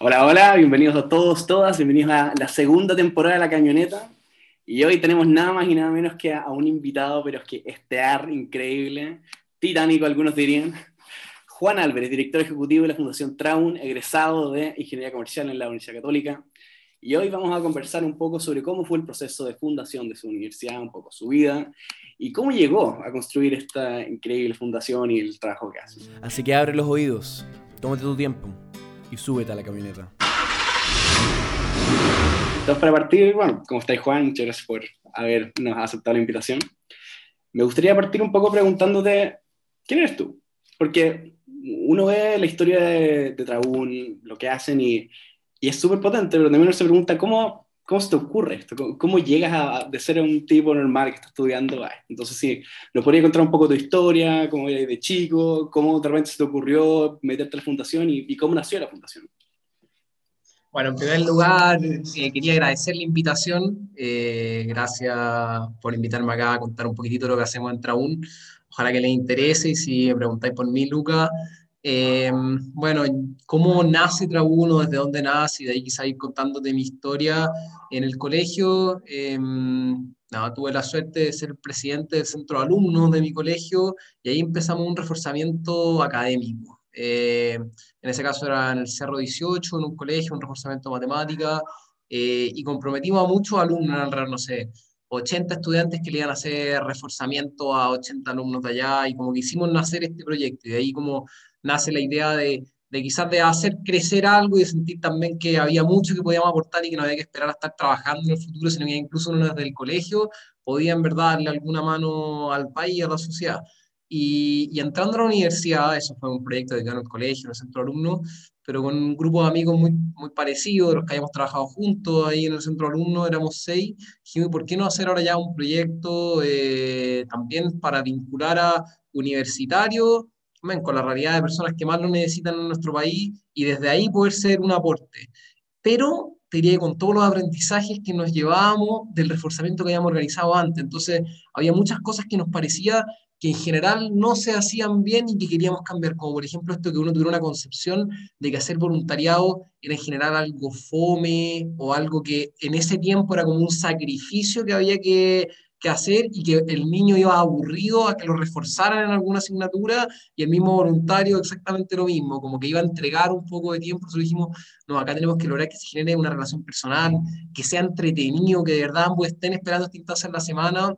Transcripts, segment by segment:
Hola, hola, bienvenidos a todos, todas, bienvenidos a la segunda temporada de La Camioneta. Y hoy tenemos nada más y nada menos que a un invitado, pero es que estear, increíble, titánico algunos dirían, Juan Álvarez, director ejecutivo de la Fundación Traun, egresado de Ingeniería Comercial en la Universidad Católica. Y hoy vamos a conversar un poco sobre cómo fue el proceso de fundación de su universidad, un poco su vida, y cómo llegó a construir esta increíble fundación y el trabajo que hace. Así que abre los oídos, tómate tu tiempo y súbete a la camioneta. Entonces, para partir, bueno, ¿cómo estáis, Juan? Muchas gracias por habernos aceptado la invitación. Me gustaría partir un poco preguntándote, ¿quién eres tú? Porque uno ve la historia de, de lo que hacen y, y es súper potente, pero también uno se pregunta, ¿cómo, ¿cómo se te ocurre esto? ¿Cómo, llegas a, de ser un tipo normal que está estudiando? Entonces, sí, ¿nos podría contar un poco tu historia, cómo eres de chico, cómo de repente se te ocurrió meterte a la fundación y, cómo nació la fundación? Bueno, en primer lugar, eh, quería agradecer la invitación. Eh, gracias por invitarme acá a contar un poquitito lo que hacemos en Traún. Ojalá que les interese y si me preguntáis por mí, Luca, eh, bueno, ¿cómo nace Trabuno? ¿Desde dónde nace? Y de ahí quizá ir contándote mi historia. En el colegio, eh, nada, tuve la suerte de ser presidente del centro de alumnos de mi colegio y ahí empezamos un reforzamiento académico. Eh, en ese caso era en el Cerro 18, en un colegio, un reforzamiento de matemática, y comprometimos a muchos alumnos, no sé, 80 estudiantes que le iban a hacer reforzamiento a 80 alumnos de allá, y como que hicimos nacer este proyecto, y de ahí como nace la idea de, de quizás de hacer crecer algo y sentir también que había mucho que podíamos aportar y que no había que esperar a estar trabajando en el futuro, sino que incluso uno desde el colegio podía en verdad darle alguna mano al país y a la sociedad. Y, y, entrando a la universidad, eso fue un proyecto de en el colegio, en el centro de alumnos, pero con un grupo de amigos muy, muy parecido, de los que habíamos trabajado juntos ahí en el centro de alumnos, éramos seis, dijimos, ¿por qué no hacer ahora ya un proyecto eh, también para vincular a universitarios con la realidad de personas que más lo necesitan en nuestro país y desde ahí poder ser un aporte. Pero te diría con todos los aprendizajes que nos llevábamos del reforzamiento que habíamos organizado antes. Entonces, había muchas cosas que nos parecía que en general no se hacían bien y que queríamos cambiar, como por ejemplo esto que uno tuviera una concepción de que hacer voluntariado era en general algo fome o algo que en ese tiempo era como un sacrificio que había que que hacer y que el niño iba aburrido a que lo reforzaran en alguna asignatura y el mismo voluntario exactamente lo mismo, como que iba a entregar un poco de tiempo, entonces dijimos, no, acá tenemos que lograr que se genere una relación personal, que sea entretenido, que de verdad ambos estén esperando esta instancia en la semana,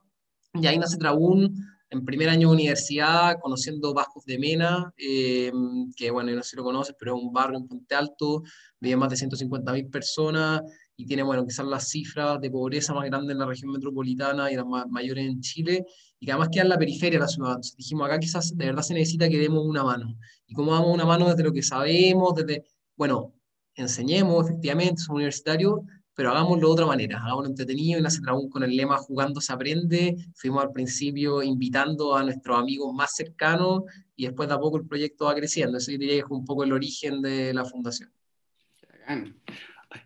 y ahí nace Trabún, en primer año de universidad, conociendo Vascos de Mena, eh, que bueno, no sé si lo conoces, pero es un barrio en Puente Alto, vive más de 150.000 personas, y tiene, bueno, quizás las cifras de pobreza más grandes en la región metropolitana y las mayores en Chile, y que además queda en la periferia de la ciudad. Entonces dijimos, acá quizás de verdad se necesita que demos una mano. ¿Y cómo damos una mano desde lo que sabemos? Desde, bueno, enseñemos, efectivamente, somos universitarios, pero hagámoslo de otra manera, hagámoslo entretenido y nace aún con el lema Jugando se aprende. Fuimos al principio invitando a nuestros amigos más cercanos y después de a poco el proyecto va creciendo. Eso diría que es un poco el origen de la fundación.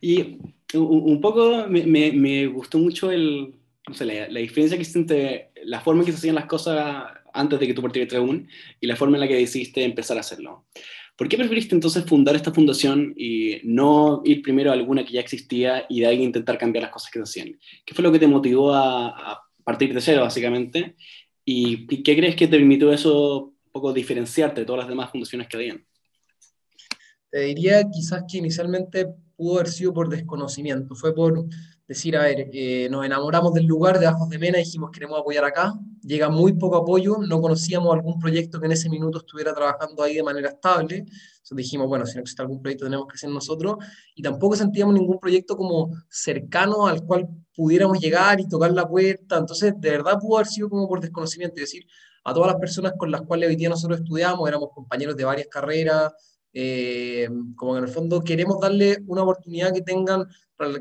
Y un poco me, gustó mucho la, diferencia que existe entre la forma en que se hacían las cosas antes de que tú partieras un y la forma en la que decidiste empezar a hacerlo. ¿Por qué preferiste entonces fundar esta fundación y no ir primero a alguna que ya existía y de ahí intentar cambiar las cosas que se hacían? ¿Qué fue lo que te motivó a, partir de cero, básicamente? ¿Y, qué crees que te permitió eso poco diferenciarte de todas las demás fundaciones que habían? Te diría quizás que inicialmente pudo haber sido por desconocimiento, fue por decir, a ver, eh, nos enamoramos del lugar de Bajos de Mena, dijimos queremos apoyar acá, llega muy poco apoyo, no conocíamos algún proyecto que en ese minuto estuviera trabajando ahí de manera estable, entonces dijimos, bueno, si no existe algún proyecto tenemos que hacer nosotros, y tampoco sentíamos ningún proyecto como cercano al cual pudiéramos llegar y tocar la puerta, entonces de verdad pudo haber sido como por desconocimiento, es decir, a todas las personas con las cuales hoy día nosotros estudiamos, éramos compañeros de varias carreras, eh, como que en el fondo queremos darle una oportunidad que tengan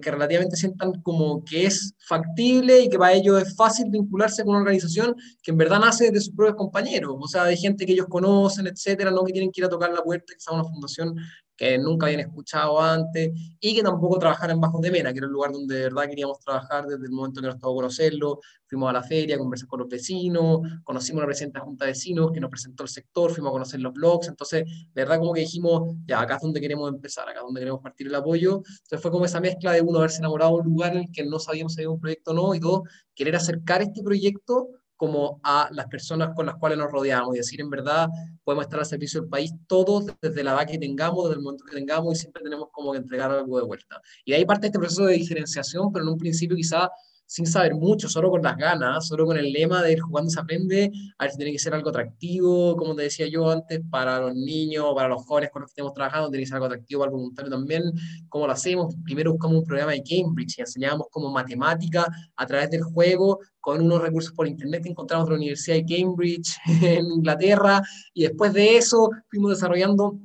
que relativamente sientan como que es factible y que para ellos es fácil vincularse con una organización que en verdad nace de sus propios compañeros, o sea, de gente que ellos conocen, etcétera, no que tienen que ir a tocar la puerta, sea una fundación que nunca habían escuchado antes y que tampoco trabajaran Bajos de Mena, que era el lugar donde de verdad queríamos trabajar desde el momento que nos tocó conocerlo. Fuimos a la feria, conversamos con los vecinos, conocimos a la presidenta de Junta de Vecinos que nos presentó el sector, fuimos a conocer los blogs, entonces de verdad como que dijimos, ya, acá es donde queremos empezar, acá es donde queremos partir el apoyo. Entonces fue como esa mezcla de uno haberse enamorado de un lugar en el que no sabíamos si había un proyecto o no, y dos, querer acercar este proyecto como a las personas con las cuales nos rodeamos y decir, en verdad, podemos estar al servicio del país todos desde la edad que tengamos, desde el momento que tengamos y siempre tenemos como que entregar algo de vuelta. Y ahí parte este proceso de diferenciación, pero en un principio quizá sin saber mucho, solo con las ganas, solo con el lema de ir jugando se aprende, a ver si tiene que ser algo atractivo, como te decía yo antes, para los niños, para los jóvenes con los que estemos trabajando, tiene que ser algo atractivo para el voluntario también. ¿Cómo lo hacemos? Primero buscamos un programa de Cambridge y enseñamos como matemática a través del juego con unos recursos por internet que encontramos de la Universidad de Cambridge en Inglaterra y después de eso fuimos desarrollando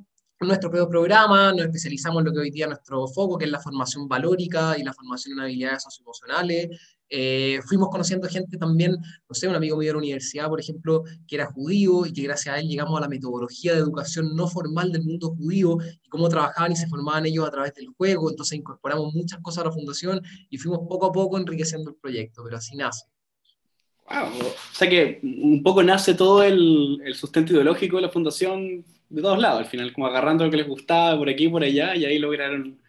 nuestro propio programa, nos especializamos en lo que hoy día es nuestro foco, que es la formación valórica y la formación en habilidades socioemocionales, eh, fuimos conociendo gente también, no sé, un amigo mío de la universidad, por ejemplo, que era judío y que gracias a él llegamos a la metodología de educación no formal del mundo judío y cómo trabajaban y se formaban ellos a través del juego. Entonces incorporamos muchas cosas a la fundación y fuimos poco a poco enriqueciendo el proyecto, pero así nace. Wow. O sea que un poco nace todo el, el sustento ideológico de la fundación de todos lados, al final, como agarrando lo que les gustaba por aquí y por allá, y ahí lograron...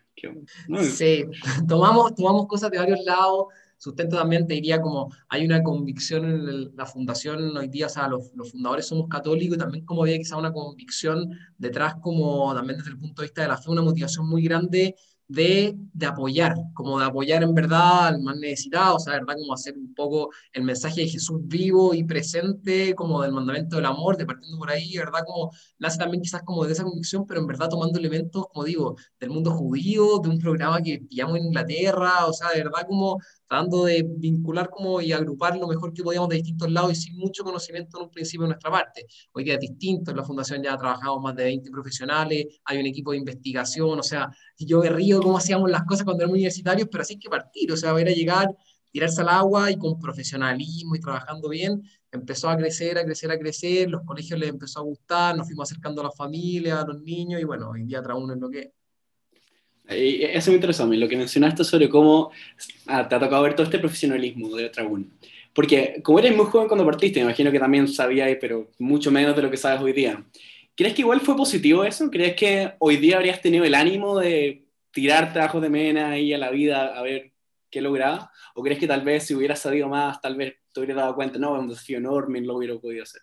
Sí, tomamos, tomamos cosas de varios lados, sustento también te diría como hay una convicción en la fundación hoy día, o sea, los, los, fundadores somos católicos y también como había quizá una convicción detrás como también desde el punto de vista de la fe, una motivación muy grande de, de, apoyar, como de apoyar en verdad al más necesitado, o sea, verdad, como hacer un poco el mensaje de Jesús vivo y presente, como del mandamiento del amor, de partiendo por ahí, verdad, como nace también quizás como de esa convicción, pero en verdad tomando elementos, como digo, del mundo judío, de un programa que pillamos en Inglaterra, o sea, de verdad como tratando de vincular como y agrupar lo mejor que podíamos de distintos lados y sin mucho conocimiento en un principio de nuestra parte. Hoy día es distinto, en la fundación ya trabajamos más de 20 profesionales, hay un equipo de investigación, o sea, yo me río cómo hacíamos las cosas cuando éramos universitarios, pero así hay que partir, o sea, ver a llegar, tirarse al agua y con profesionalismo y trabajando bien, empezó a crecer, a crecer, a crecer, los colegios les empezó a gustar, nos fuimos acercando a la familia, a los niños y bueno, hoy día trae uno en lo que eso me interesó a mí, lo que mencionaste sobre cómo ah, te ha tocado ver todo este profesionalismo de Trabún. Porque como eres muy joven cuando partiste, imagino que también sabías, pero mucho menos de lo que sabes hoy día. ¿Crees que igual fue positivo eso? ¿Crees que hoy día habrías tenido el ánimo de tirar trabajos de mena ahí a la vida a ver qué lograba? ¿O crees que tal vez si hubieras sabido más, tal vez te hubieras dado cuenta, no, es un desafío enorme y lo hubiera podido hacer?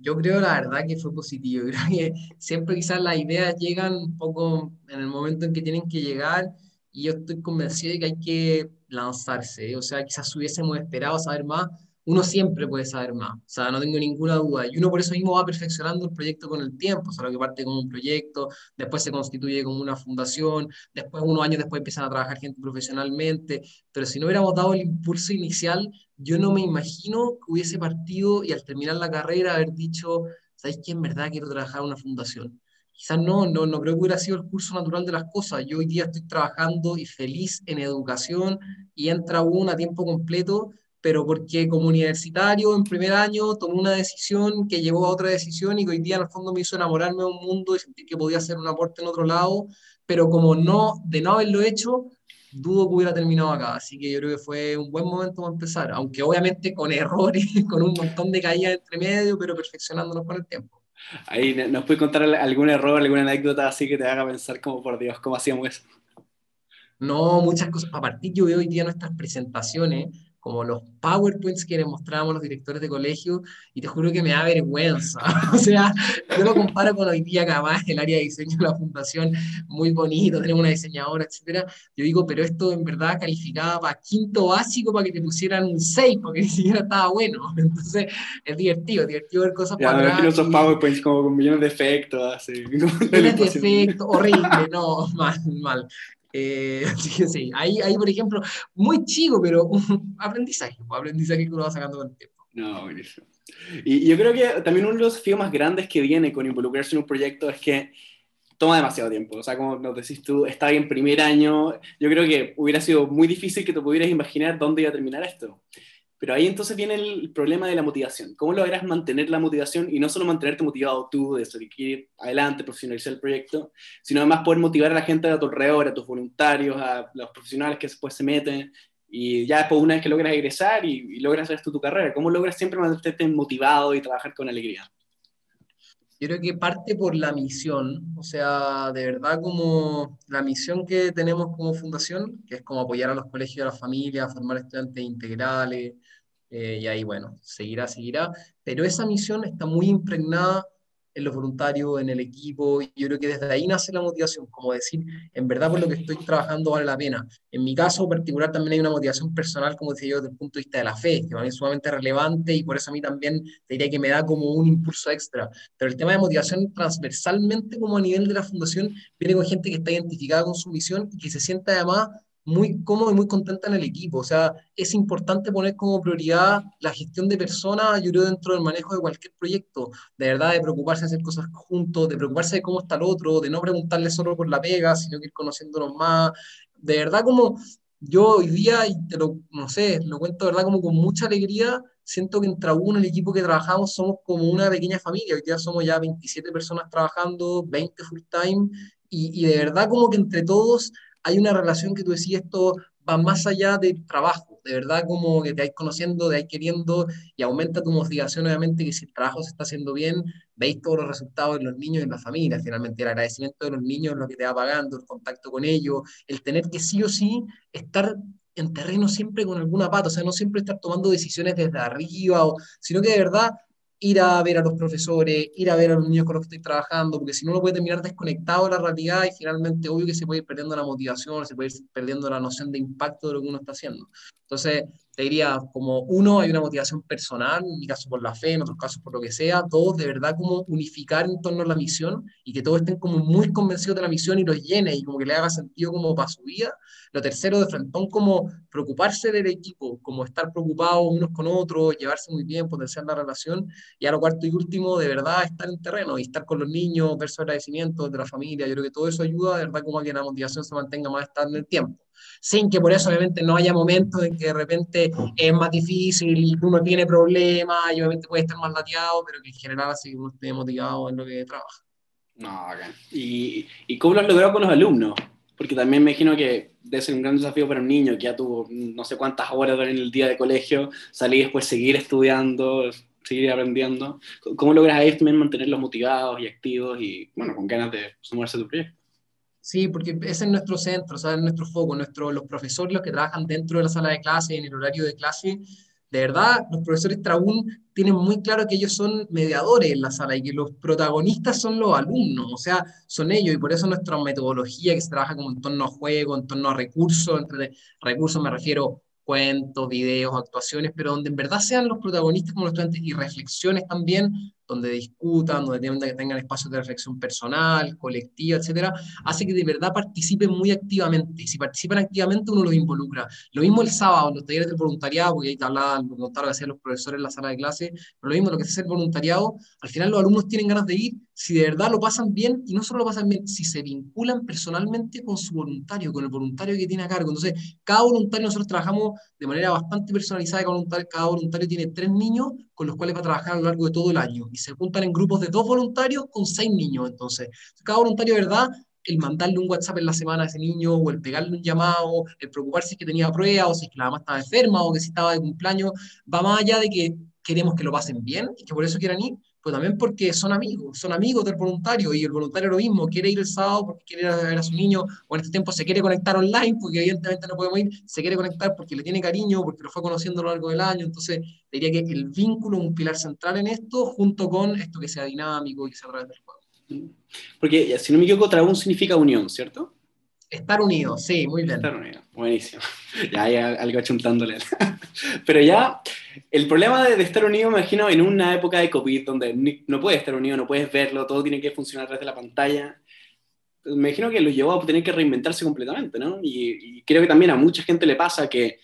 Yo creo la verdad que fue positivo. Creo que siempre quizás las ideas llegan un poco en el momento en que tienen que llegar y yo estoy convencido de que hay que lanzarse. O sea, quizás hubiésemos esperado saber más, uno siempre puede saber más, o sea, no tengo ninguna duda. Y uno por eso mismo va perfeccionando el proyecto con el tiempo, o sea, lo que parte como un proyecto, después se constituye como una fundación, después, unos años después empiezan a trabajar gente profesionalmente, pero si no hubiéramos dado el impulso inicial, yo no me imagino que hubiese partido y al terminar la carrera haber dicho, ¿sabéis qué? En verdad quiero trabajar en una fundación. Quizás no, no, no creo que hubiera sido el curso natural de las cosas. Yo hoy día estoy trabajando y feliz en educación y entra uno a tiempo completo pero porque como universitario en primer año tomé una decisión que llevó a otra decisión y que hoy día en el fondo me hizo enamorarme de un mundo y sentir que podía hacer un aporte en otro lado, pero como no, de no haberlo hecho, dudo que hubiera terminado acá, así que yo creo que fue un buen momento para empezar, aunque obviamente con errores, con un montón de caídas entre medio, pero perfeccionándonos con el tiempo. Ahí, ¿nos puedes contar algún error, alguna anécdota así que te haga pensar como, por Dios, cómo hacíamos eso? No, muchas cosas. A partir yo veo hoy día nuestras presentaciones, como los PowerPoints que les mostrábamos los directores de colegio, y te juro que me da vergüenza. o sea, yo lo comparo con hoy día que además el área de diseño de la fundación, muy bonito, tenemos una diseñadora, etcétera. Yo digo, pero esto en verdad calificaba para quinto básico para que te pusieran un 6, porque ni siquiera estaba bueno. Entonces, es divertido, divertido ver cosas ya, para atrás. esos PowerPoints como con millones de efectos, así. Millones de efectos, horrible, no, mal, mal. Eh, sí, ahí, ahí, por ejemplo, muy chico, pero aprendizaje, un aprendizaje que uno va sacando con el tiempo. No. Y yo creo que también uno de los desafíos más grandes que viene con involucrarse en un proyecto es que toma demasiado tiempo. O sea, como nos decís tú, estaba en primer año, yo creo que hubiera sido muy difícil que te pudieras imaginar dónde iba a terminar esto. Pero ahí entonces viene el problema de la motivación. ¿Cómo logras mantener la motivación y no solo mantenerte motivado tú de seguir adelante, profesionalizar el proyecto, sino además poder motivar a la gente a tu alrededor, a tus voluntarios, a los profesionales que después se meten y ya después una vez que logras egresar y, logras hacer esto tu carrera, ¿cómo logras siempre mantenerte motivado y trabajar con alegría? Yo creo que parte por la misión, o sea, de verdad como la misión que tenemos como fundación, que es como apoyar a los colegios y a las familias, formar estudiantes integrales, eh, y ahí, bueno, seguirá, seguirá, pero esa misión está muy impregnada en los voluntarios, en el equipo, y yo creo que desde ahí nace la motivación, como decir, en verdad por lo que estoy trabajando vale la pena. En mi caso particular también hay una motivación personal, como decía yo, desde el punto de vista de la fe, que para mí es sumamente relevante y por eso a mí también te diría que me da como un impulso extra. Pero el tema de motivación transversalmente como a nivel de la fundación viene con gente que está identificada con su misión y que se siente además muy cómodo y muy contenta en el equipo. O sea, es importante poner como prioridad la gestión de personas, yo creo, dentro del manejo de cualquier proyecto. De verdad, de preocuparse de hacer cosas juntos, de preocuparse de cómo está el otro, de no preguntarle solo por la pega, sino que ir conociéndonos más. De verdad, como yo hoy día, y te lo, no sé, lo cuento de verdad como con mucha alegría, siento que entre uno, el equipo que trabajamos, somos como una pequeña familia. Hoy día somos ya 27 personas trabajando, 20 full time, y, y de verdad como que entre todos hay una relación que tú decías, esto va más allá del trabajo, de verdad como que te vais conociendo, te vais queriendo y aumenta tu motivación, obviamente, que si el trabajo se está haciendo bien, veis todos los resultados de los niños y en la familia, finalmente el agradecimiento de los niños, lo que te va pagando, el contacto con ellos, el tener que sí o sí estar en terreno siempre con alguna pata, o sea, no siempre estar tomando decisiones desde arriba, o, sino que de verdad ir a ver a los profesores, ir a ver a los niños con los que estoy trabajando, porque si no uno puede terminar desconectado de la realidad y finalmente obvio que se puede ir perdiendo la motivación, se puede ir perdiendo la noción de impacto de lo que uno está haciendo. Entonces, te diría, como uno, hay una motivación personal, en mi caso por la fe, en otros casos por lo que sea, todos de verdad como unificar en torno a la misión y que todos estén como muy convencidos de la misión y los llene y como que le haga sentido como para su vida. Lo tercero, de frentón, como preocuparse del equipo, como estar preocupados unos con otros, llevarse muy bien, potenciar la relación. Y a lo cuarto y último, de verdad, estar en terreno y estar con los niños, ver su agradecimiento de la familia. Yo creo que todo eso ayuda, de verdad, como a que la motivación se mantenga más estable en el tiempo sin que por eso obviamente no haya momentos en que de repente es más difícil y uno tiene problemas y obviamente puede estar más lateado, pero que en general así uno esté motivado en lo que trabaja. No, ¿Y, ¿Y cómo lo has logrado con los alumnos? Porque también me imagino que debe ser un gran desafío para un niño que ya tuvo no sé cuántas horas en el día de colegio, salir después seguir estudiando, seguir aprendiendo. ¿Cómo logras ahí también mantenerlos motivados y activos y, bueno, con ganas de sumarse a tu proyecto? Sí, porque ese es nuestro centro, o sea, es nuestro foco, nuestro, los profesores, los que trabajan dentro de la sala de clase, en el horario de clase, de verdad, los profesores Traún tienen muy claro que ellos son mediadores en la sala y que los protagonistas son los alumnos, o sea, son ellos, y por eso nuestra metodología que se trabaja como en torno a juego, en torno a recursos, entre recursos me refiero cuentos, videos, actuaciones, pero donde en verdad sean los protagonistas como los estudiantes y reflexiones también, donde discutan, donde tengan espacios de reflexión personal, colectiva, etcétera, hace que de verdad participen muy activamente. Y si participan activamente, uno los involucra. Lo mismo el sábado, en los talleres del voluntariado, porque ahí te hablaban, lo contaron que hacían los profesores en la sala de clase, pero lo mismo lo que es el voluntariado, al final los alumnos tienen ganas de ir, si de verdad lo pasan bien, y no solo lo pasan bien, si se vinculan personalmente con su voluntario, con el voluntario que tiene a cargo. Entonces, cada voluntario nosotros trabajamos de manera bastante personalizada, cada voluntario tiene tres niños con los cuales va a trabajar a lo largo de todo el año. Se juntan en grupos de dos voluntarios con seis niños. Entonces, cada voluntario, ¿verdad? El mandarle un WhatsApp en la semana a ese niño, o el pegarle un llamado, el preocuparse si que tenía prueba, o si es que la mamá estaba enferma, o que si estaba de cumpleaños, va más allá de que queremos que lo pasen bien y que por eso quieran ir, pues también porque son amigos, son amigos del voluntario y el voluntario lo mismo, quiere ir el sábado porque quiere ir a ver a su niño o en este tiempo se quiere conectar online porque evidentemente no podemos ir, se quiere conectar porque le tiene cariño, porque lo fue conociendo a lo largo del año, entonces diría que el vínculo es un pilar central en esto junto con esto que sea dinámico y que sea a través del juego. Porque si no me equivoco, Dragón significa unión, ¿cierto? Estar unidos, sí, muy bien. Estar unidos, buenísimo. Ya hay algo chuntándole. Pero ya, el problema de, estar unido, me imagino, en una época de COVID, donde no puedes estar unido, no puedes verlo, todo tiene que funcionar desde la pantalla. Me imagino que lo llevó a tener que reinventarse completamente, ¿no? Y creo que también a mucha gente le pasa que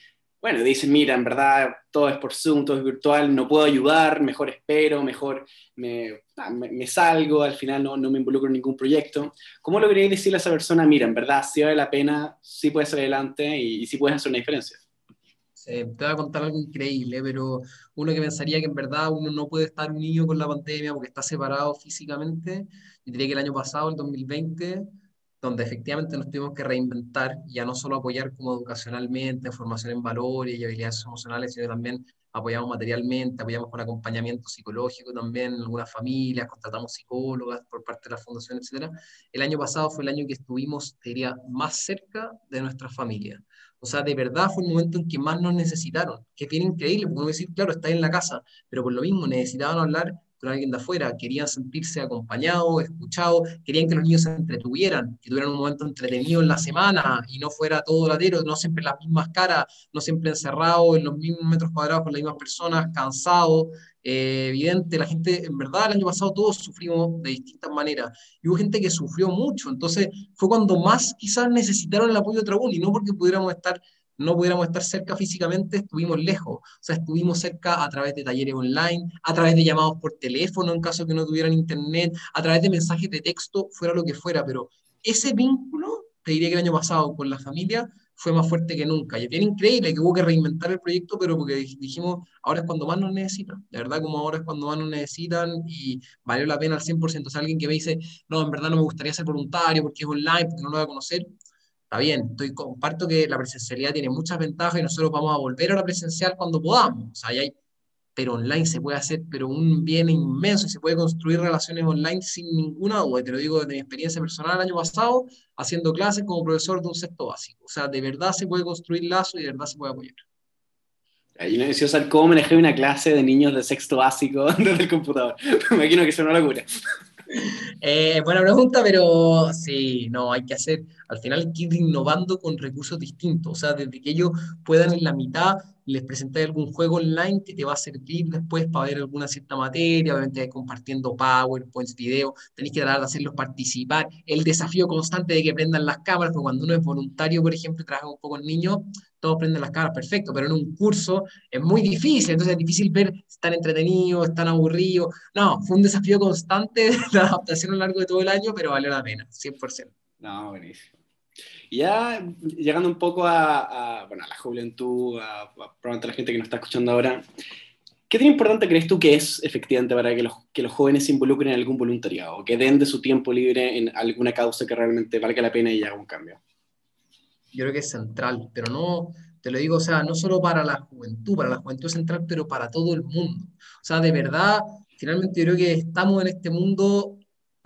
bueno, dicen, mira, en verdad todo es por Zoom, todo es virtual, no puedo ayudar, mejor espero, mejor me, ah, salgo, al final no, no, me involucro en ningún proyecto. ¿Cómo lograría decirle a esa persona, mira, en verdad sí vale la pena, sí puedes ser adelante y, y sí puedes hacer una diferencia? te voy a contar algo increíble, pero uno que pensaría que en verdad uno no puede estar unido con la pandemia porque está separado físicamente, diría que el año pasado, el 2020, donde efectivamente nos tuvimos que reinventar, ya no solo apoyar como educacionalmente, formación en valores y habilidades emocionales, sino también apoyamos materialmente, apoyamos con acompañamiento psicológico también en algunas familias, contratamos psicólogas por parte de la fundación, etc. El año pasado fue el año que estuvimos, diría, más cerca de nuestras familias. O sea, de verdad fue el momento en que más nos necesitaron, que bien increíble, porque decir, claro, está en la casa, pero por lo mismo necesitaban hablar con alguien de afuera, querían sentirse acompañados, escuchados, querían que los niños se entretuvieran, que tuvieran un momento entretenido en la semana y no fuera todo latero, no siempre las mismas caras, no siempre encerrados en los mismos metros cuadrados con las mismas personas, cansados, eh, evidente, la gente, en verdad, el año pasado todos sufrimos de distintas maneras y hubo gente que sufrió mucho, entonces fue cuando más quizás necesitaron el apoyo de Trabún y no porque pudiéramos estar no pudiéramos estar cerca físicamente, estuvimos lejos. O sea, estuvimos cerca a través de talleres online, a través de llamados por teléfono en caso que no tuvieran internet, a través de mensajes de texto, fuera lo que fuera. Pero ese vínculo, te diría que el año pasado con la familia, fue más fuerte que nunca. Y es bien increíble que hubo que reinventar el proyecto, pero porque dijimos, ahora es cuando más nos necesitan. De verdad, como ahora es cuando más nos necesitan y valió la pena al 100%. O sea, alguien que me dice, no, en verdad no me gustaría ser voluntario porque es online, porque no lo voy a conocer Está bien, estoy, comparto que la presencialidad tiene muchas ventajas y nosotros vamos a volver a la presencial cuando podamos. O sea, hay, pero online se puede hacer pero un bien inmenso y se puede construir relaciones online sin ninguna duda. Te lo digo desde mi experiencia personal el año pasado, haciendo clases como profesor de un sexto básico. O sea, de verdad se puede construir lazo y de verdad se puede apoyar. Yo me decía cómo manejar una clase de niños de sexto básico desde el computador. me imagino que eso no locura. Eh, buena pregunta, pero sí, no, hay que hacer, al final ir innovando con recursos distintos, o sea, desde que ellos puedan en la mitad les presenté algún juego online que te va a servir después para ver alguna cierta materia, obviamente compartiendo PowerPoints, video, tenéis que tratar de hacerlos participar, el desafío constante de que prendan las cámaras, porque cuando uno es voluntario, por ejemplo, trabaja un poco en niños, todos prenden las cámaras, perfecto, pero en un curso es muy difícil, entonces es difícil ver si están entretenidos, están aburridos, no, fue un desafío constante de adaptación a lo largo de todo el año, pero valió la pena, 100%. No, buenísimo. Ya llegando un poco a, bueno, a la juventud, a, probablemente a la gente que nos está escuchando ahora, ¿qué tan importante crees tú que es efectivamente para que los, que los jóvenes se involucren en algún voluntariado, que den de su tiempo libre en alguna causa que realmente valga la pena y haga un cambio? Yo creo que es central, pero no, te lo digo, o sea, no solo para la juventud, para la juventud central, pero para todo el mundo. O sea, de verdad, finalmente yo creo que estamos en este mundo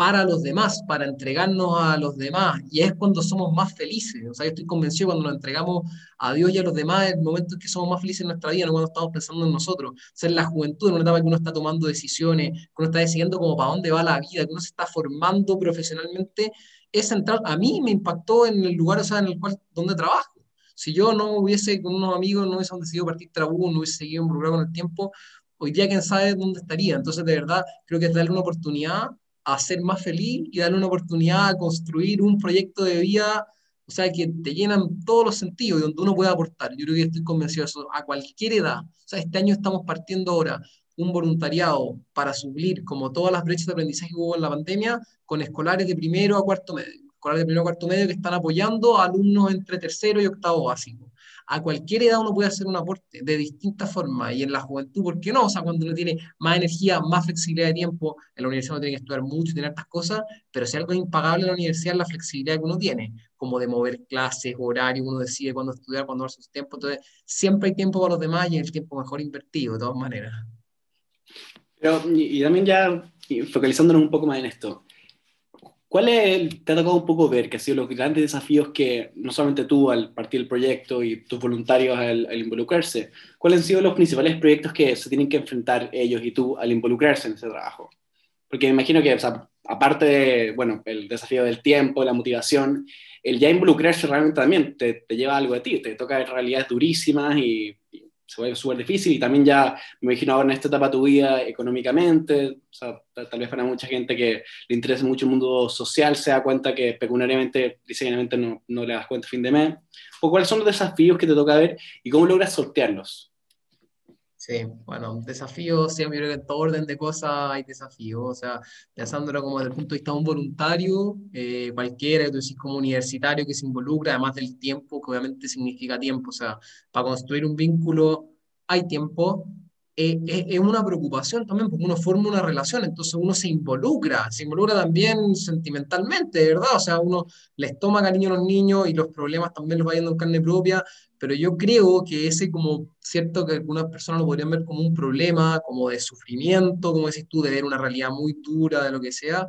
para los demás, para entregarnos a los demás, y es cuando somos más felices. O sea, yo estoy convencido cuando nos entregamos a Dios y a los demás, es el momento en que somos más felices en nuestra vida, no cuando estamos pensando en nosotros. O sea, la juventud, en una etapa que uno está tomando decisiones, que uno está decidiendo como para dónde va la vida, que uno se está formando profesionalmente, es central. A mí me impactó en el lugar, o sea, en el cual, donde trabajo. Si yo no hubiese con unos amigos, no hubiese decidido partir trabú, no hubiese seguido involucrado con el tiempo, hoy día quién sabe dónde estaría. Entonces, de verdad, creo que es darle una oportunidad a ser más feliz y darle una oportunidad a construir un proyecto de vida, o sea, que te llenan todos los sentidos y donde uno puede aportar. Yo creo que estoy convencido de eso, a cualquier edad. O sea, este año estamos partiendo ahora un voluntariado para suplir como todas las brechas de aprendizaje que hubo en la pandemia con escolares de primero a cuarto medio. Escolares de primero cuarto medio que están apoyando a alumnos entre tercero y octavo básico a cualquier edad uno puede hacer un aporte de distintas formas y en la juventud, ¿por qué no? O sea, cuando uno tiene más energía, más flexibilidad de tiempo, en la universidad uno tiene que estudiar mucho y tener estas cosas, pero si algo es impagable en la universidad es la flexibilidad que uno tiene, como de mover clases, horarios, uno decide cuándo estudiar, cuándo dar sus tiempos, entonces siempre hay tiempo para los demás y el tiempo mejor invertido, de todas maneras. Pero, y también ya focalizándonos un poco más en esto, ¿Cuál es, te ha tocado un poco ver que han sido los grandes desafíos que no solamente tú al partir del proyecto y tus voluntarios al, involucrarse, cuáles han sido los principales proyectos que se tienen que enfrentar ellos y tú al involucrarse en ese trabajo? Porque me imagino que, aparte de, bueno, el desafío del tiempo, la motivación, el ya involucrarse realmente también te, te lleva algo de ti, te toca realidades durísimas y, súper difícil y también ya me imagino ahora en esta etapa de tu vida económicamente, o sea, tal, vez para mucha gente que le interesa mucho el mundo social se da cuenta que pecuniariamente, diseñadamente no, no le das cuenta a fin de mes, o cuáles son los desafíos que te toca ver y cómo logras sortearlos. Sí, bueno, desafíos, yo creo que en todo orden de cosas hay desafíos, o sea, pensándolo como desde el punto de vista de un voluntario, eh, cualquiera, tú decís como universitario que se involucra, además del tiempo, que obviamente significa tiempo, o sea, para construir un vínculo hay tiempo, eh, es, una preocupación también, porque uno forma una relación, entonces uno se involucra, se involucra también sentimentalmente, ¿verdad? O sea, uno les toma cariño a los niños y los problemas también los va yendo en carne propia, pero yo creo que ese como cierto que algunas personas lo podrían ver como un problema, como de sufrimiento, como decís tú, de ver una realidad muy dura, de lo que sea,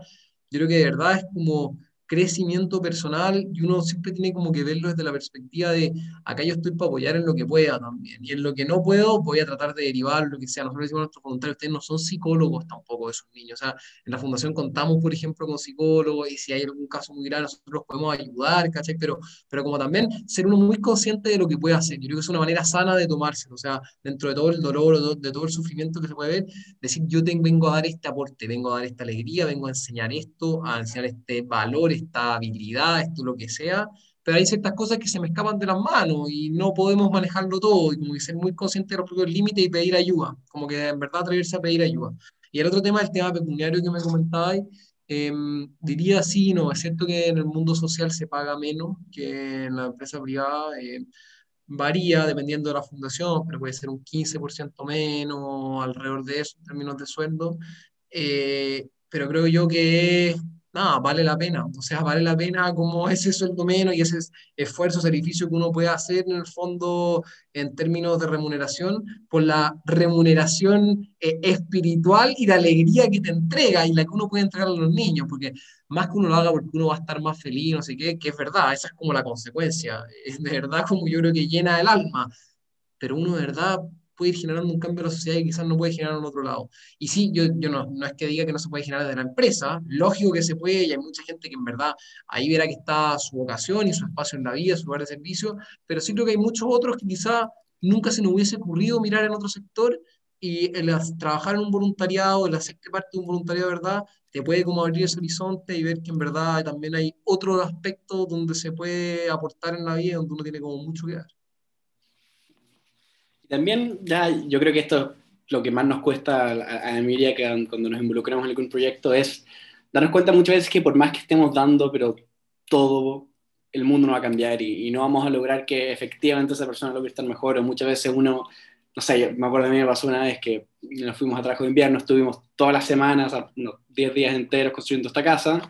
yo creo que de verdad es como crecimiento personal y uno siempre tiene como que verlo desde la perspectiva de acá yo estoy para apoyar en lo que pueda también y en lo que no puedo voy a tratar de derivar lo que sea. Nosotros decimos a nuestros voluntarios, ustedes no son psicólogos tampoco de sus niños. O sea, en la fundación contamos, por ejemplo, con psicólogos y si hay algún caso muy grave nosotros los podemos ayudar, ¿cachai? Pero, pero como también ser uno muy consciente de lo que puede hacer. Yo creo que es una manera sana de tomárselo. O sea, dentro de todo el dolor, de todo el sufrimiento que se puede ver, decir yo tengo, vengo a dar este aporte, vengo a dar esta alegría, vengo a enseñar esto, a enseñar este valor, esta habilidad, esto lo que sea, pero hay ciertas cosas que se me escapan de las manos y no podemos manejarlo todo y como que ser muy consciente de los propios límites y pedir ayuda, como que en verdad atreverse a pedir ayuda. Y el otro tema, el tema pecuniario que me comentabais, em, diría sí, no, es cierto que en el mundo social se paga menos que en la empresa privada, eh, varía dependiendo de la fundación, pero puede ser un 15% menos, alrededor de eso en términos de sueldo, eh, pero creo yo que nada, vale la pena. O sea, vale la pena como ese sueldo menos y ese esfuerzo, sacrificio que uno puede hacer en el fondo en términos de remuneración, por la remuneración eh, espiritual y de alegría que te entrega y la que uno puede entregar a los niños, porque más que uno lo haga porque uno va a estar más feliz, no sé qué, que es verdad, esa es como la consecuencia, es de verdad como yo creo que llena el alma, pero uno de verdad puede ir generando un cambio en la sociedad y quizás no puede generar en otro lado. Y sí, yo, yo no, no es que diga que no se puede generar desde la empresa, lógico que se puede y hay mucha gente que en verdad ahí verá que está su vocación y su espacio en la vida, su lugar de servicio, pero sí creo que hay muchos otros que quizás nunca se nos hubiese ocurrido mirar en otro sector y el trabajar en un voluntariado, el hacer parte de un voluntariado verdad, te puede como abrir ese horizonte y ver que en verdad también hay otros aspectos donde se puede aportar en la vida, donde uno tiene como mucho que dar. También, ya, yo creo que esto es lo que más nos cuesta a, a Emilia cuando nos involucramos en algún proyecto es darnos cuenta muchas veces que por más que estemos dando, pero todo el mundo no va a cambiar y, no vamos a lograr que efectivamente esa persona logre estar mejor. O muchas veces uno, no sé, me acuerdo a mí me pasó una vez que nos fuimos a trabajo de invierno, estuvimos todas las semanas, unos 10 días enteros construyendo esta casa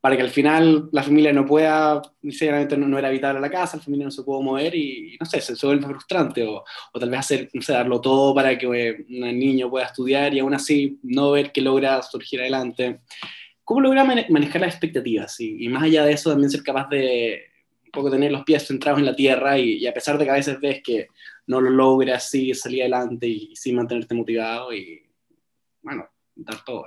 para que al final la familia no pueda, sinceramente no, no era habitable la casa, la familia no se pudo mover y, no sé, se, vuelve frustrante o, o, tal vez hacer, no sé, darlo todo para que eh, un niño pueda estudiar y aún así no ver que logra surgir adelante. ¿Cómo logra manejar las expectativas? Y, y, más allá de eso, también ser capaz de un poco tener los pies centrados en la tierra y, y a pesar de que a veces ves que no lo logras, sí salir adelante y, sí mantenerte motivado y, bueno, dar todo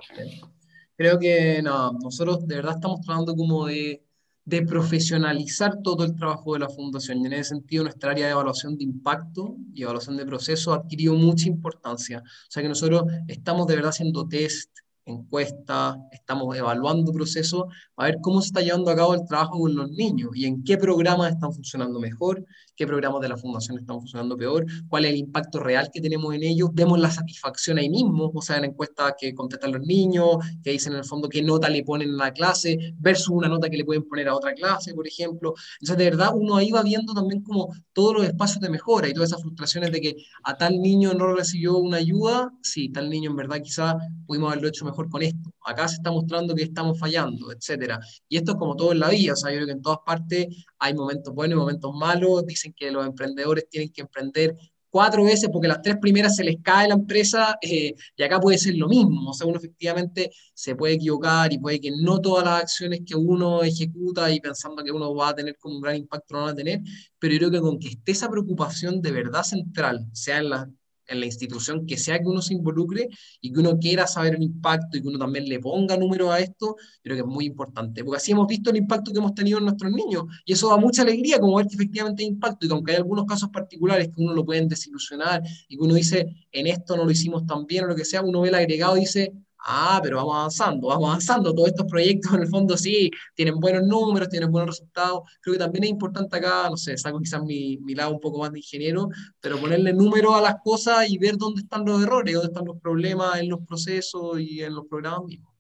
creo que no, nosotros de verdad estamos tratando como de, de, profesionalizar todo el trabajo de la fundación y en ese sentido nuestra área de evaluación de impacto y evaluación de proceso ha adquirido mucha importancia. O sea que nosotros estamos de verdad haciendo test, encuestas, estamos evaluando procesos a ver cómo se está llevando a cabo el trabajo con los niños y en qué programas están funcionando mejor, qué programas de la fundación están funcionando peor, cuál es el impacto real que tenemos en ellos, vemos la satisfacción ahí mismo, o sea, en la encuesta que contestan los niños, que dicen en el fondo qué nota le ponen a la clase, versus una nota que le pueden poner a otra clase, por ejemplo. Entonces, de verdad, uno ahí va viendo también como todos los espacios de mejora y todas esas frustraciones de que a tal niño no recibió una ayuda, sí, tal niño en verdad quizá pudimos haberlo hecho mejor con esto. Acá se está mostrando que estamos fallando, etcétera. Y esto es como todo en la vida, o sea, yo creo que en todas partes hay momentos buenos y momentos malos, que los emprendedores tienen que emprender cuatro veces porque las tres primeras se les cae la empresa eh, y acá puede ser lo mismo, o sea, uno efectivamente se puede equivocar y puede que no todas las acciones que uno ejecuta y pensando que uno va a tener como un gran impacto no van a tener, pero yo creo que con que esté esa preocupación de verdad central, sea en la en la institución que sea que uno se involucre y que uno quiera saber el impacto y que uno también le ponga número a esto, creo que es muy importante, porque así hemos visto el impacto que hemos tenido en nuestros niños. Y eso da mucha alegría como ver que efectivamente hay impacto. Y que aunque hay algunos casos particulares que uno lo pueden desilusionar y que uno dice, en esto no lo hicimos tan bien o lo que sea, uno ve el agregado y dice, Ah, pero vamos avanzando, vamos avanzando. Todos estos proyectos en el fondo sí, tienen buenos números, tienen buenos resultados. Creo que también es importante acá, no sé, saco quizás mi, mi lado un poco más de ingeniero, pero ponerle número a las cosas y ver dónde están los errores, dónde están los problemas en los procesos y en los programas mismos.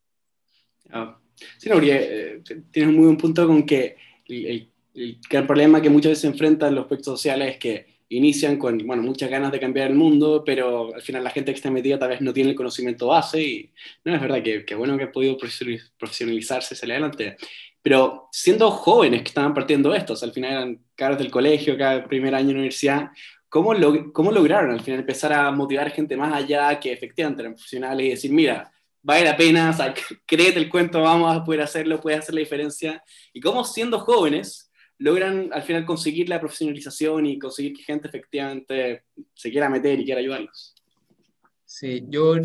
Ah, sí, no, eh, tienes un muy buen punto con que el, el, el gran problema que muchas veces se enfrentan los proyectos sociales es que inician con bueno, muchas ganas de cambiar el mundo, pero al final la gente que está metida tal vez no tiene el conocimiento base y no es verdad que, que bueno que ha podido profesionalizarse, salir adelante. Pero siendo jóvenes que estaban partiendo estos, al final eran caros del colegio, cada primer año de universidad, ¿cómo, lo, ¿cómo lograron al final empezar a motivar gente más allá que efectivamente eran profesionales y decir, mira, vale la pena, o sea, créete el cuento, vamos a poder hacerlo, puede hacer la diferencia? Y cómo siendo jóvenes logran al final conseguir la profesionalización y conseguir que gente efectivamente se quiera meter y quiera ayudarlos. Sí, yo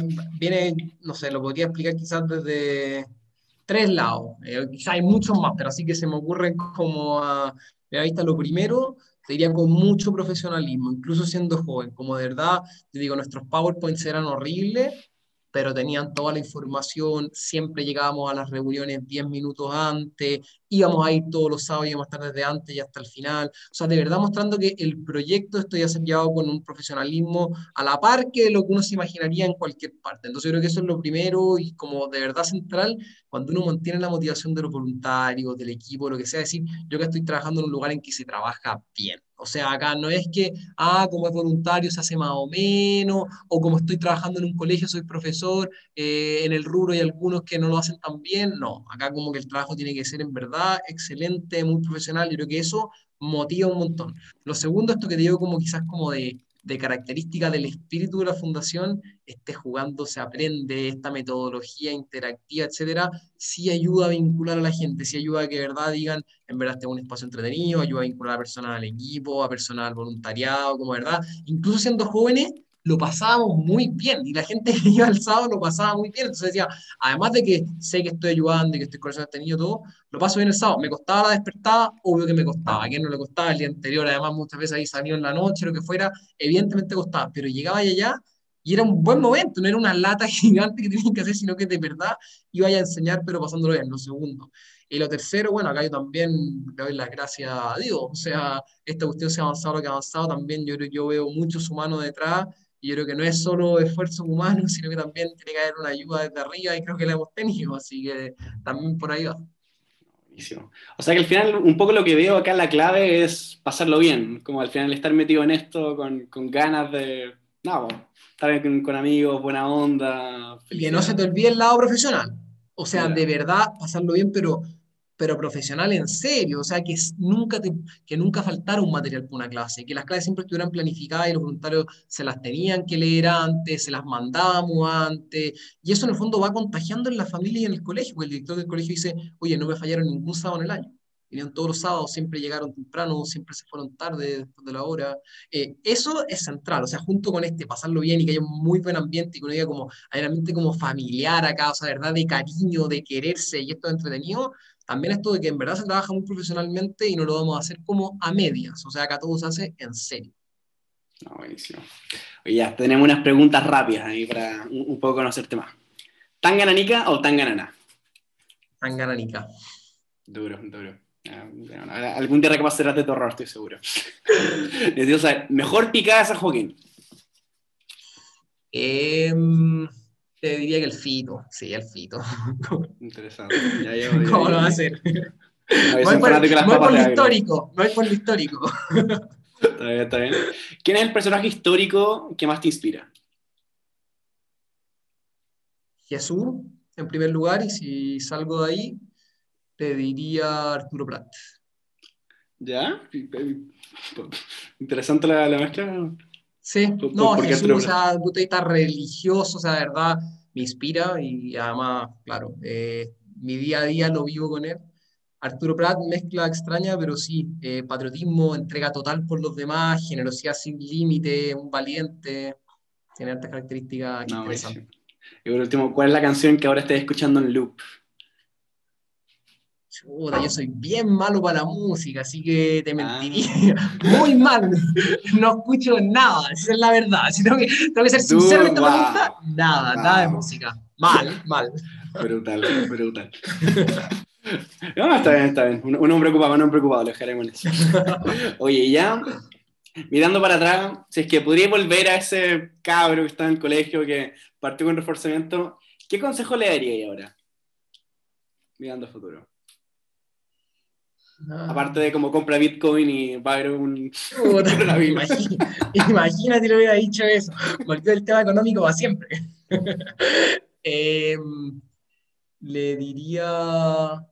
viene, no sé, lo podría explicar quizás desde tres lados. Eh, quizás hay muchos más, pero así que se me ocurren como a la vista lo primero, te diría con mucho profesionalismo, incluso siendo joven, como de verdad, te digo, nuestros PowerPoints eran horribles, pero tenían toda la información, siempre llegábamos a las reuniones 10 minutos antes, íbamos a ir todos los sábados, íbamos a estar desde antes y hasta el final. O sea, de verdad mostrando que el proyecto esto ya se ha llevado con un profesionalismo a la par que lo que uno se imaginaría en cualquier parte. Entonces yo creo que eso es lo primero y como de verdad central, cuando uno mantiene la motivación de los voluntarios, del equipo, lo que sea, decir, yo que estoy trabajando en un lugar en que se trabaja bien. O sea, acá no es que, ah, como es voluntario se hace más o menos, o como estoy trabajando en un colegio, soy profesor, eh, en el rubro hay algunos que no lo hacen tan bien. No, acá como que el trabajo tiene que ser en verdad excelente, muy profesional, yo creo que eso motiva un montón. Lo segundo, esto que te digo como quizás como de, de característica del espíritu de la fundación, este jugando se aprende, esta metodología interactiva, etcétera, sí ayuda a vincular a la gente, sí ayuda a que de verdad digan, en verdad este es un espacio entretenido, ayuda a vincular a personas al equipo, a personas al voluntariado, como verdad, incluso siendo jóvenes, lo pasábamos muy bien y la gente que iba al sábado lo pasaba muy bien. Entonces decía, además de que sé que estoy ayudando y que estoy con eso tenido todo, lo paso bien el sábado. Me costaba la despertada, obvio que me costaba. A no le costaba el día anterior, además muchas veces ahí salió en la noche, lo que fuera, evidentemente costaba, pero llegaba allá y era un buen momento, no era una lata gigante que tenían que hacer, sino que de verdad iba a enseñar, pero pasándolo bien, lo segundo. Y lo tercero, bueno, acá yo también le doy las gracias a Dios, o sea, esta cuestión se ha avanzado lo que ha avanzado, también yo, yo veo muchos humanos detrás y yo creo que no es solo esfuerzo humano, sino que también tiene que haber una ayuda desde arriba y creo que la hemos tenido, así que también por ahí va. Buenísimo. O sea que al final un poco lo que veo acá la clave es pasarlo bien, como al final estar metido en esto con, con ganas de, no, estar con, con, amigos, buena onda. Y que no se te olvide el lado profesional. O sea, de verdad, pasarlo bien, pero pero profesional en serio, o sea, que nunca, que nunca faltara un material para una clase, que las clases siempre estuvieran planificadas y los voluntarios se las tenían que leer antes, se las mandábamos antes, y eso en el fondo va contagiando en la familia y en el colegio, porque el director del colegio dice, oye, no me fallaron ningún sábado en el año, vinieron todos los sábados, siempre llegaron temprano, siempre se fueron tarde después de la hora. Eh, eso es central, o sea, junto con este, pasarlo bien y que haya un muy buen ambiente y que uno diga como, hay un ambiente como familiar acá, o sea, verdad, de cariño, de quererse y esto es entretenido, también esto de que en verdad se trabaja muy profesionalmente y no lo vamos a hacer como a medias, o sea, acá todo se hace en serio. No, buenísimo. Oye, ya tenemos unas preguntas rápidas ahí para un, poco conocerte más. ¿Tan gananica o tan ganana? Tan gananica. Duro, duro. algún día recapacitarás de tu error, estoy seguro. Necesito saber, ¿mejor picada San Joaquín? Eh, te diría que el fito, sí, el fito. Interesante. Ya ¿Cómo lo va a hacer? No, voy por, por lo histórico, no es por lo histórico. Está bien, está bien. ¿Quién es el personaje histórico que más te inspira? Jesús, en primer lugar, y si salgo de ahí, te diría Arturo Prat. ¿Ya? Interesante la, la mezcla. Sí, no, Jesús, o sea, está religioso, o sea, de verdad, me inspira y además, claro, eh, mi día a día lo vivo con él. Arturo Prat, mezcla extraña, pero sí, eh, patriotismo, entrega total por los demás, generosidad sin límite, un valiente. tiene hartas características No, interesantes. Y por último, ¿cuál es la canción que ahora estés escuchando en loop? Chuta, yo soy bien malo para la música, así que te Ah. mentiría. Muy mal. No escucho nada, esa es la verdad. Si tengo, que, tengo que ser sincero en esta wow. pregunta, nada, nada de música. Mal, mal. Brutal, brutal. No, está bien, está bien. Un, un hombre ocupado, un hombre ocupado, lo dejaremos en eso. Oye, ya, mirando para atrás, si es que podríais volver a ese cabro que está en el colegio que partió con reforzamiento, ¿qué consejo le daríais ahora? Mirando a futuro. Aparte de como compra Bitcoin y va a haber un Puta, coronavirus. Imagínate le hubiera dicho eso. Volvió el tema económico para siempre. Em, le diría.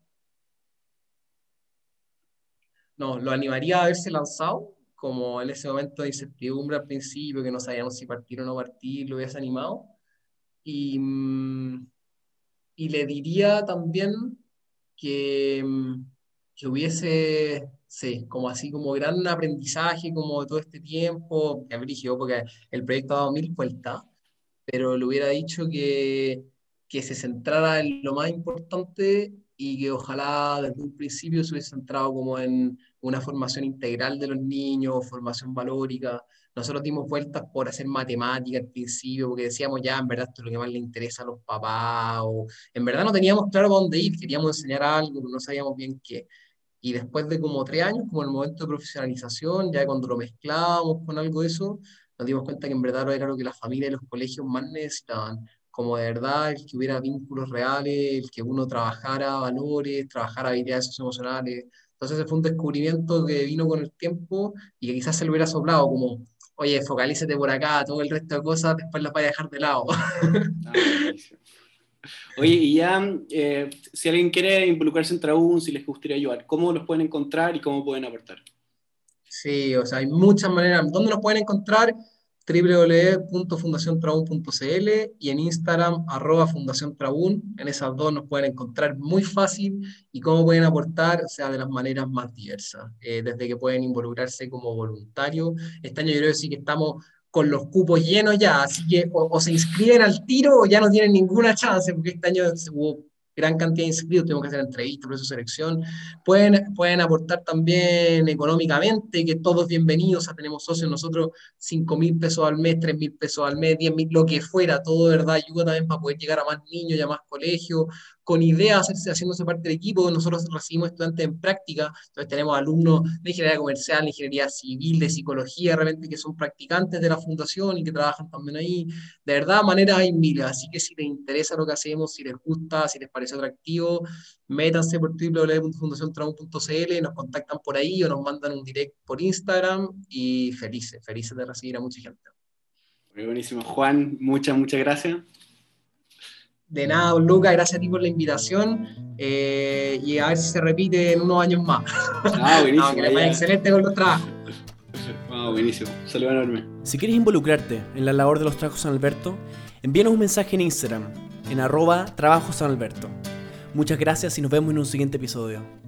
No, lo animaría a haberse lanzado, como en ese momento de incertidumbre al principio, que no sabíamos si partir o no partir, lo hubiese animado. Y, mm, y le diría también que, mm, que hubiese, sí, como así, como gran aprendizaje, como de todo este tiempo, que brígido, porque el proyecto ha dado mil vueltas, pero le hubiera dicho que, que se centrara en lo más importante y que ojalá desde un principio se hubiese centrado como en una formación integral de los niños, formación valórica. Nosotros dimos vueltas por hacer matemática al principio, porque decíamos ya, en verdad, esto es lo que más le interesa a los papás, o en verdad no teníamos claro dónde ir, queríamos enseñar algo, pero no sabíamos bien qué. Y después de como tres años, como el momento de profesionalización, ya cuando lo mezclábamos con algo de eso, nos dimos cuenta que en verdad era lo que las familias y los colegios más necesitaban, como de verdad el que hubiera vínculos reales, el que uno trabajara valores, trabajara habilidades socioemocionales. Entonces ese fue un descubrimiento que vino con el tiempo y que quizás se lo hubiera soplado como, oye, focalízate por acá, todo el resto de cosas después las vas a dejar de lado. Ah. Oye, y ya, eh, si alguien quiere involucrarse en Traún, si les gustaría ayudar, ¿cómo los pueden encontrar y cómo pueden aportar? Sí, o sea, hay muchas maneras. ¿Dónde nos pueden encontrar? www.fundaciontraun.cl y en Instagram, arroba. En esas dos nos pueden encontrar muy fácil y cómo pueden aportar, o sea, de las maneras más diversas. Eh, desde que pueden involucrarse como voluntarios. Este año yo creo sí que estamos con los cupos llenos ya, así que o, o se inscriben al tiro o ya no tienen ninguna chance, porque este año hubo gran cantidad de inscritos, tenemos que hacer entrevistas, proceso de selección. Pueden, pueden aportar también económicamente, que todos bienvenidos, o sea, tenemos socios nosotros 5 mil pesos al mes, 3 mil pesos al mes, 10 mil, lo que fuera, todo de verdad ayuda también para poder llegar a más niños y a más colegios, con ideas, haciéndose parte del equipo. Nosotros recibimos estudiantes en práctica, entonces tenemos alumnos de ingeniería comercial, de ingeniería civil, de psicología, realmente que son practicantes de la fundación y que trabajan también ahí. De verdad, maneras hay miles, así que si les interesa lo que hacemos, si les gusta, si les parece atractivo, métanse por www.fundaciontraum.cl, nos contactan por ahí o nos mandan un direct por Instagram y felices, felices de recibir a mucha gente. Muy buenísimo. Juan, muchas, muchas gracias. De nada, don Luca, gracias a ti por la invitación eh, y a ver si se repite en unos años más. Ah, buenísimo. No, que les excelente con los trabajos. Ah, buenísimo. Saludos enorme. Si quieres involucrarte en la labor de los trabajos San Alberto, envíanos un mensaje en Instagram, en arroba trabajos San Alberto. Muchas gracias y nos vemos en un siguiente episodio.